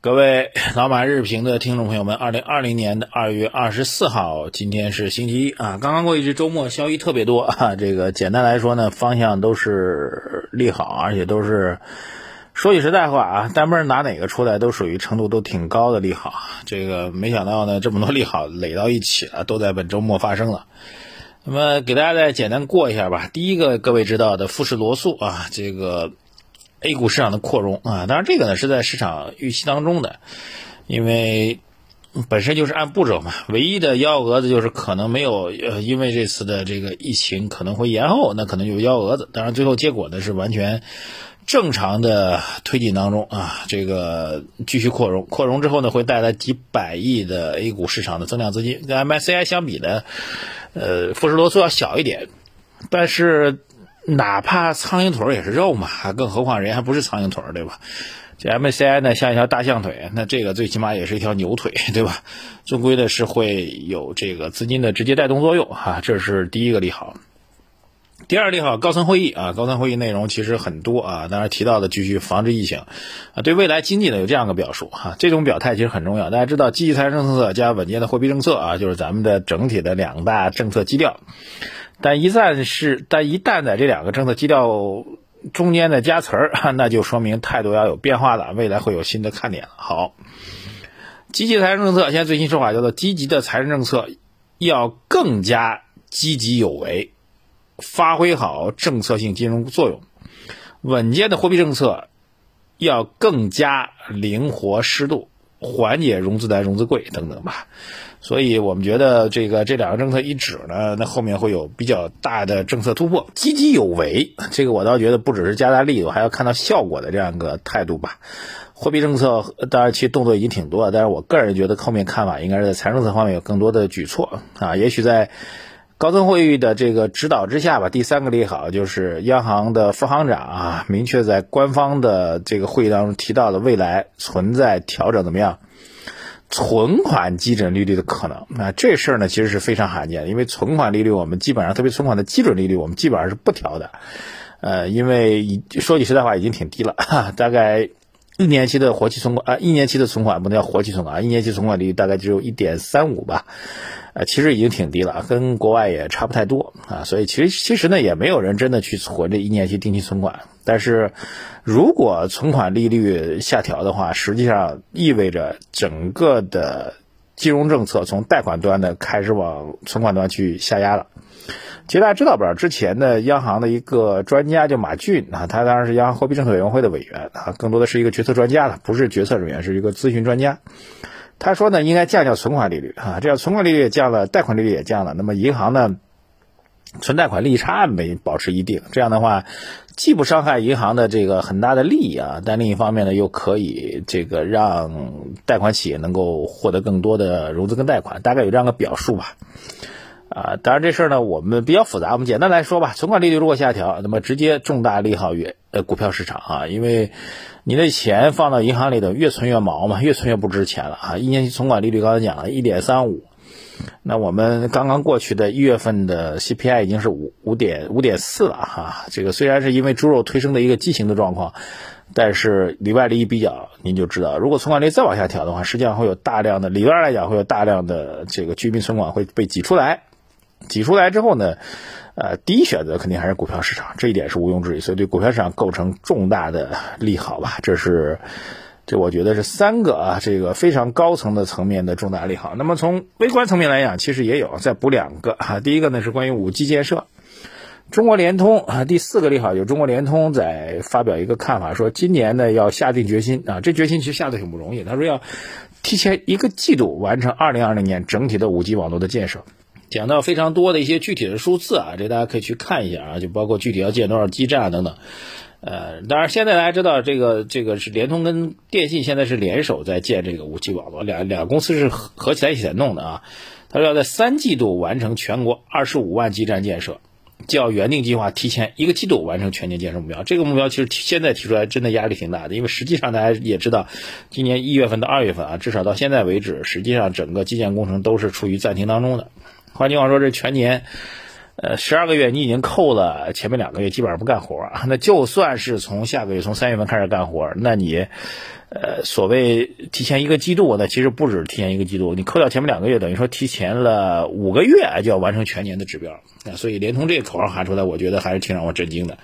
各位老马日评的听众朋友们，二零二零年的二月二十四号，今天是星期一啊，刚刚过一只周末，消息特别多啊。这个简单来说呢，方向都是利好，而且都是说句实在话啊，单门拿哪个出来都属于程度都挺高的利好。这个没想到呢，这么多利好垒到一起了，都在本周末发生了。那么给大家再简单过一下吧。第一个，各位知道的富士罗素啊，这个。A 股市场的扩容啊，当然这个呢是在市场预期当中的，因为本身就是按步骤嘛。唯一的幺蛾子就是可能没有呃，因为这次的这个疫情可能会延后，那可能有幺蛾子。当然最后结果呢是完全正常的推进当中啊，这个继续扩容，扩容之后呢会带来几百亿的 A 股市场的增量资金，跟 MSCI 相比呢，呃，富士罗素要小一点，但是。哪怕苍蝇腿也是肉嘛，更何况人还不是苍蝇腿，对吧？这 M C I 呢像一条大象腿，那这个最起码也是一条牛腿，对吧？终归的是会有这个资金的直接带动作用哈，这是第一个利好。第二利好，高层会议啊，高层会议内容其实很多啊，当然提到的继续防治疫情啊，对未来经济呢有这样个表述哈，这种表态其实很重要。大家知道，积极财政政策加稳健的货币政策啊，就是咱们的整体的两大政策基调。但一旦是，但一旦在这两个政策基调中间的加词儿，那就说明态度要有变化了，未来会有新的看点了。好，积极财政政策，现在最新说法叫做积极的财政政策要更加积极有为，发挥好政策性金融作用；稳健的货币政策要更加灵活适度，缓解融资难、融资贵等等吧。所以我们觉得这个这两个政策一指呢，那后面会有比较大的政策突破，积极有为。这个我倒觉得不只是加大力度，还要看到效果的这样一个态度吧。货币政策当然其实动作已经挺多了，但是我个人觉得后面看法应该是在财政策方面有更多的举措啊。也许在高层会议的这个指导之下吧。第三个利好就是央行的副行长啊，明确在官方的这个会议当中提到了未来存在调整怎么样？存款基准利率的可能，那这事儿呢，其实是非常罕见的，因为存款利率我们基本上，特别存款的基准利率，我们基本上是不调的，呃，因为说句实在话，已经挺低了，大概一年期的活期存款啊，一年期的存款不能叫活期存款啊，一年期存款利率大概只有一点三五吧。呃，其实已经挺低了，跟国外也差不太多啊，所以其实其实呢，也没有人真的去存这一年期定期存款。但是，如果存款利率下调的话，实际上意味着整个的金融政策从贷款端的开始往存款端去下压了。其实大家知道不？之前的央行的一个专家叫马骏啊，他当然是央行货币政策委员会的委员啊，更多的是一个决策专家了，不是决策人员，是一个咨询专家。他说呢，应该降降存款利率啊，这样存款利率也降了，贷款利率也降了，那么银行呢，存贷款利差没保持一定，这样的话，既不伤害银行的这个很大的利益啊，但另一方面呢，又可以这个让贷款企业能够获得更多的融资跟贷款，大概有这样个表述吧。啊，当然这事儿呢，我们比较复杂，我们简单来说吧，存款利率如果下调，那么直接重大利好于呃股票市场啊，因为。你的钱放到银行里头，越存越毛嘛，越存越不值钱了啊！一年期存款利率刚才讲了，一点三五，那我们刚刚过去的一月份的 CPI 已经是五五点五点四了哈。这个虽然是因为猪肉推升的一个畸形的状况，但是里外利一比较，您就知道，如果存款率再往下调的话，实际上会有大量的，理论上来讲会有大量的这个居民存款会被挤出来，挤出来之后呢？呃，第一选择肯定还是股票市场，这一点是毋庸置疑，所以对股票市场构成重大的利好吧。这是，这我觉得是三个啊，这个非常高层的层面的重大利好。那么从微观层面来讲，其实也有，再补两个哈。第一个呢是关于五 G 建设，中国联通啊，第四个利好就是中国联通在发表一个看法，说今年呢要下定决心啊，这决心其实下的挺不容易，他说要提前一个季度完成二零二零年整体的五 G 网络的建设。讲到非常多的一些具体的数字啊，这大家可以去看一下啊，就包括具体要建多少基站等等。呃，当然现在大家知道这个这个是联通跟电信现在是联手在建这个五 G 网络，两两个公司是合合起来一起在弄的啊。他说要在三季度完成全国二十五万基站建设，较原定计划提前一个季度完成全年建设目标。这个目标其实现在提出来真的压力挺大的，因为实际上大家也知道，今年一月份到二月份啊，至少到现在为止，实际上整个基建工程都是处于暂停当中的。换句话说，这全年，呃，十二个月你已经扣了前面两个月基本上不干活那就算是从下个月从三月份开始干活那你，呃，所谓提前一个季度，那其实不止提前一个季度，你扣掉前面两个月，等于说提前了五个月就要完成全年的指标。所以联通这个口号喊出来，我觉得还是挺让我震惊的。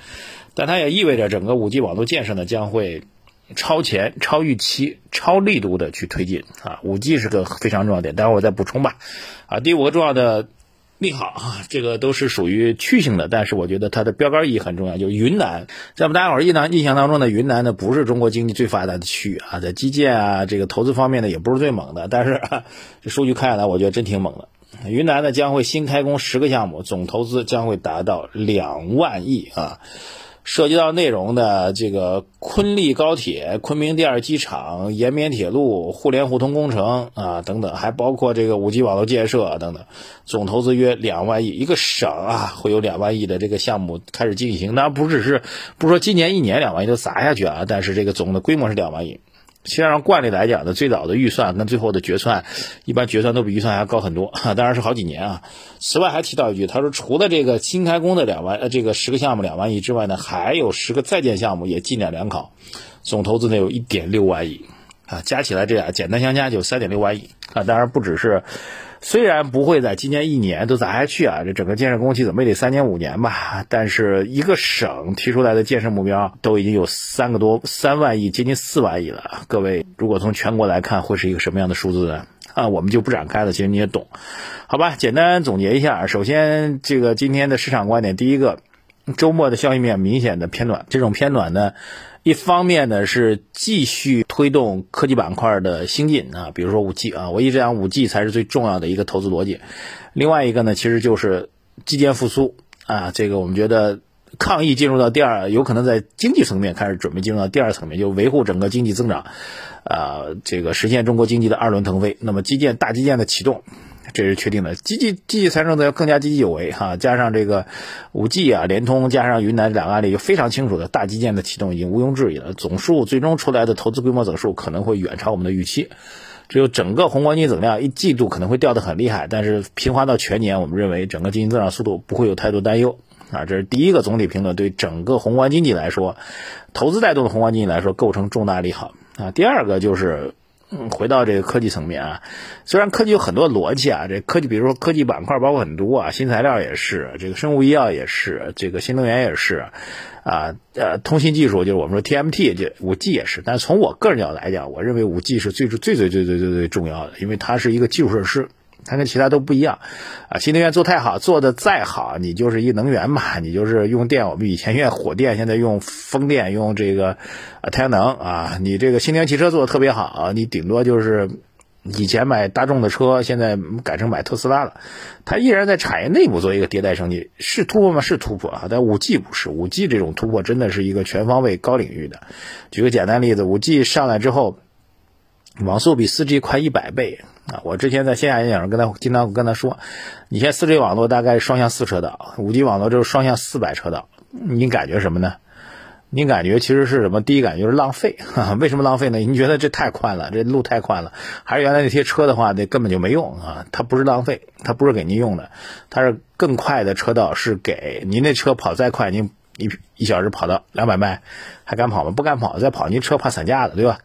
但它也意味着整个五 G 网络建设呢将会超前、超预期、超力度的去推进啊。五 G 是个非常重要点，待会儿我再补充吧。啊，第五个重要的。利好啊，这个都是属于区性的，但是我觉得它的标杆意义很重要。就是云南，在我们大家伙儿印象印象当中呢，云南呢不是中国经济最发达的区域啊，在基建啊这个投资方面呢也不是最猛的，但是这数据看下来，我觉得真挺猛的。云南呢将会新开工十个项目，总投资将会达到两万亿啊。涉及到内容的这个昆丽高铁、昆明第二机场、延绵铁路、互联互通工程啊等等，还包括这个五 G 网络建设等等，总投资约两万亿。一个省啊会有两万亿的这个项目开始进行，当然不只是不说今年一年两万亿都砸下去啊，但是这个总的规模是两万亿。实际上，惯例来讲呢，最早的预算跟最后的决算，一般决算都比预算还要高很多，当然是好几年啊。此外还提到一句，他说除了这个新开工的两万呃这个十个项目两万亿之外呢，还有十个在建项目也进展良好，总投资呢有一点六万亿啊，加起来这俩简单相加就三点六万亿啊。当然不只是。虽然不会在今年一年都砸下去啊，这整个建设工期怎么也得三年五年吧。但是一个省提出来的建设目标都已经有三个多三万亿，接近四万亿了。各位，如果从全国来看，会是一个什么样的数字呢？啊，我们就不展开了，其实你也懂，好吧？简单总结一下，首先这个今天的市场观点，第一个，周末的消息面明显的偏暖，这种偏暖呢。一方面呢是继续推动科技板块的兴进啊，比如说五 G 啊，我一直讲五 G 才是最重要的一个投资逻辑。另外一个呢，其实就是基建复苏啊，这个我们觉得抗疫进入到第二，有可能在经济层面开始准备进入到第二层面，就维护整个经济增长，啊，这个实现中国经济的二轮腾飞。那么基建大基建的启动。这是确定的，积极积极财政则要更加积极有为哈，加上这个五 G 啊，联通加上云南两个案例就非常清楚的，大基建的启动已经毋庸置疑了，总数最终出来的投资规模总数可能会远超我们的预期，只有整个宏观经济总量一季度可能会掉得很厉害，但是平滑到全年，我们认为整个经济增长速度不会有太多担忧。啊，这是第一个总体评论，对整个宏观经济来说，投资带动的宏观经济来说构成重大利好。啊，第二个就是。回到这个科技层面啊虽然科技有很多逻辑啊这科技比如说科技板块包括很多啊新材料也是这个生物医药也是这个新能源也是啊呃通信技术就是我们说 tmt 就五 g 也是但从我个人角度来讲我认为五 g 是最最最最最最最重要的因为它是一个基础设施。它跟其他都不一样，啊，新能源做太好，做的再好，你就是一能源嘛，你就是用电，我们以前用火电，现在用风电，用这个啊太阳能啊，你这个新能源汽车做的特别好，你顶多就是以前买大众的车，现在改成买特斯拉了，它依然在产业内部做一个迭代升级，是突破吗？是突破啊，但五 G 不是，五 G 这种突破真的是一个全方位高领域的。举个简单例子，五 G 上来之后。网速比 4G 快一百倍啊！我之前在线下演讲时跟他经常跟他说，你现在 4G 网络大概双向四车道，5G 网络就是双向四百车道，你感觉什么呢？你感觉其实是什么？第一感觉就是浪费，为什么浪费呢？你觉得这太宽了，这路太宽了，还是原来那些车的话，那根本就没用啊！它不是浪费，它不是给您用的，它是更快的车道是给您那车跑再快，您一一小时跑到两百迈，还敢跑吗？不敢跑，再跑您车怕散架了，对吧？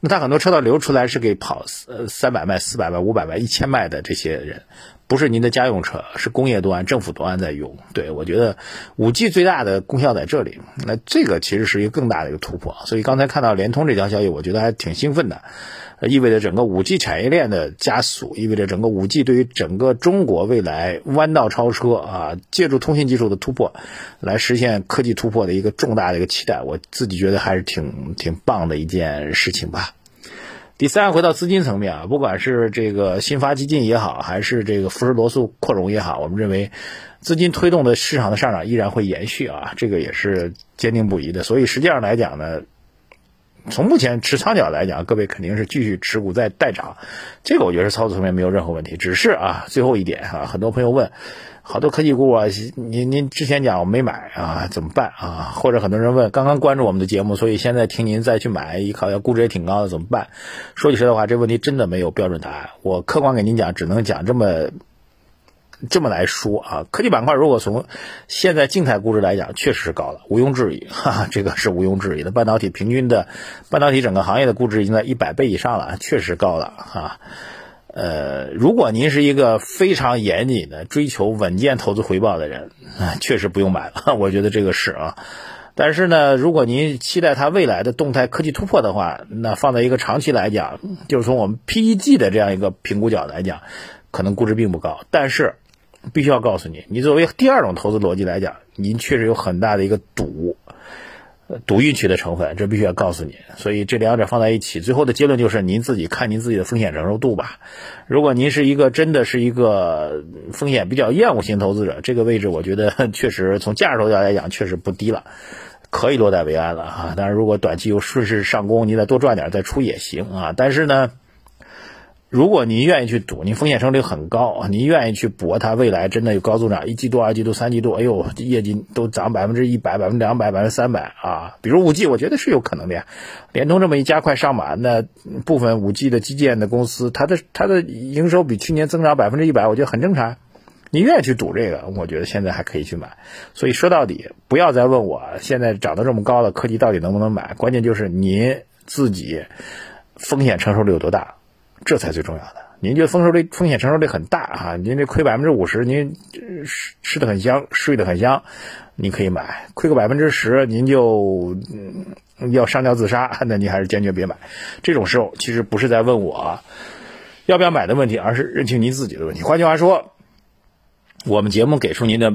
那他很多车道留出来是给跑呃三百迈、四百迈、五百迈、一千迈的这些人，不是您的家用车，是工业端、政府端在用。对我觉得五 G 最大的功效在这里，那这个其实是一个更大的一个突破。所以刚才看到联通这条消息，我觉得还挺兴奋的。意味着整个五 G 产业链的加速，意味着整个五 G 对于整个中国未来弯道超车啊，借助通信技术的突破，来实现科技突破的一个重大的一个期待。我自己觉得还是挺挺棒的一件事情吧。第三，回到资金层面啊，不管是这个新发基金也好，还是这个富时罗素扩容也好，我们认为资金推动的市场的上涨依然会延续啊，这个也是坚定不移的。所以实际上来讲呢。从目前持仓角来讲，各位肯定是继续持股在待涨，这个我觉得操作层面没有任何问题。只是啊，最后一点啊，很多朋友问，好多科技股啊，您您之前讲我没买啊，怎么办啊？或者很多人问，刚刚关注我们的节目，所以现在听您再去买，一考要估值也挺高的，怎么办？说句实在话，这问题真的没有标准答案。我客观给您讲，只能讲这么这么来说啊，科技板块如果从现在静态估值来讲，确实是高了，毋庸置疑，哈哈，这个是毋庸置疑的。半导体平均的半导体整个行业的估值已经在一百倍以上了，确实高了啊。呃，如果您是一个非常严谨的追求稳健投资回报的人，啊，确实不用买了，我觉得这个是啊。但是呢，如果您期待它未来的动态科技突破的话，那放在一个长期来讲，就是从我们 PEG 的这样一个评估角来讲，可能估值并不高。但是，必须要告诉你，你作为第二种投资逻辑来讲，您确实有很大的一个赌。赌运气的成分，这必须要告诉你。所以这两者放在一起，最后的结论就是您自己看您自己的风险承受度吧。如果您是一个真的是一个风险比较厌恶型投资者，这个位置我觉得 确实从价值角度来讲确实不低了，可以落袋为安了啊。但是，如果短期又顺势上攻，你再多赚点再出也行啊。但是呢。如果您愿意去赌，您风险承受力很高，您愿意去搏它未来真的有高增长，一季度、二季度、三季度，哎呦，业绩都涨百分之一百、百分之两百、百分之三百啊！比如五 G，我觉得是有可能的呀。联通这么一加快上马，那部分五 G 的基建的公司，它的它的营收比去年增长百分之一百，我觉得很正常。你愿意去赌这个，我觉得现在还可以去买。所以说到底，不要再问我现在涨得这么高了，科技到底能不能买？关键就是您自己风险承受力有多大。这才最重要的。您觉得风受力风险承受力很大啊？您这亏百分之五十，您吃吃的很香，睡得很香，您可以买。亏个百分之十，您就要上吊自杀，那您还是坚决别买。这种时候其实不是在问我要不要买的问题，而是认清您自己的问题。换句话说，我们节目给出您的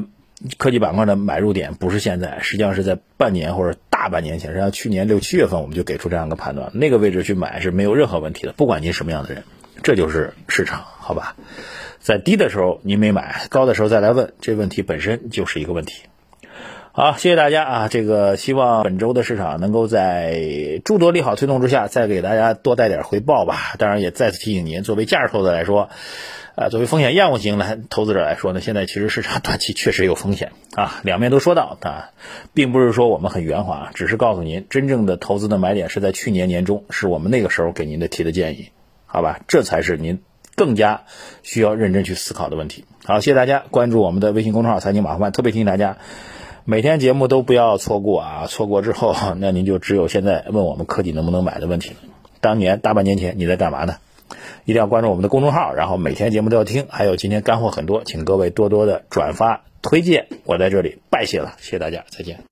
科技板块的买入点，不是现在，实际上是在半年或者。大半年前，实际上去年六七月份我们就给出这样一个判断，那个位置去买是没有任何问题的，不管您什么样的人，这就是市场，好吧？在低的时候您没买，高的时候再来问，这问题本身就是一个问题。好，谢谢大家啊！这个希望本周的市场能够在诸多利好推动之下，再给大家多带点回报吧。当然，也再次提醒您，作为价值投资来说。啊，作为风险厌恶型来投资者来说呢，现在其实市场短期确实有风险啊，两面都说到啊，并不是说我们很圆滑，只是告诉您，真正的投资的买点是在去年年中，是我们那个时候给您的提的建议，好吧，这才是您更加需要认真去思考的问题。好，谢谢大家关注我们的微信公众号财经马后曼，特别提醒大家，每天节目都不要错过啊，错过之后，那您就只有现在问我们科技能不能买的问题了。当年大半年前你在干嘛呢？一定要关注我们的公众号，然后每天节目都要听。还有今天干货很多，请各位多多的转发推荐。我在这里拜谢了，谢谢大家，再见。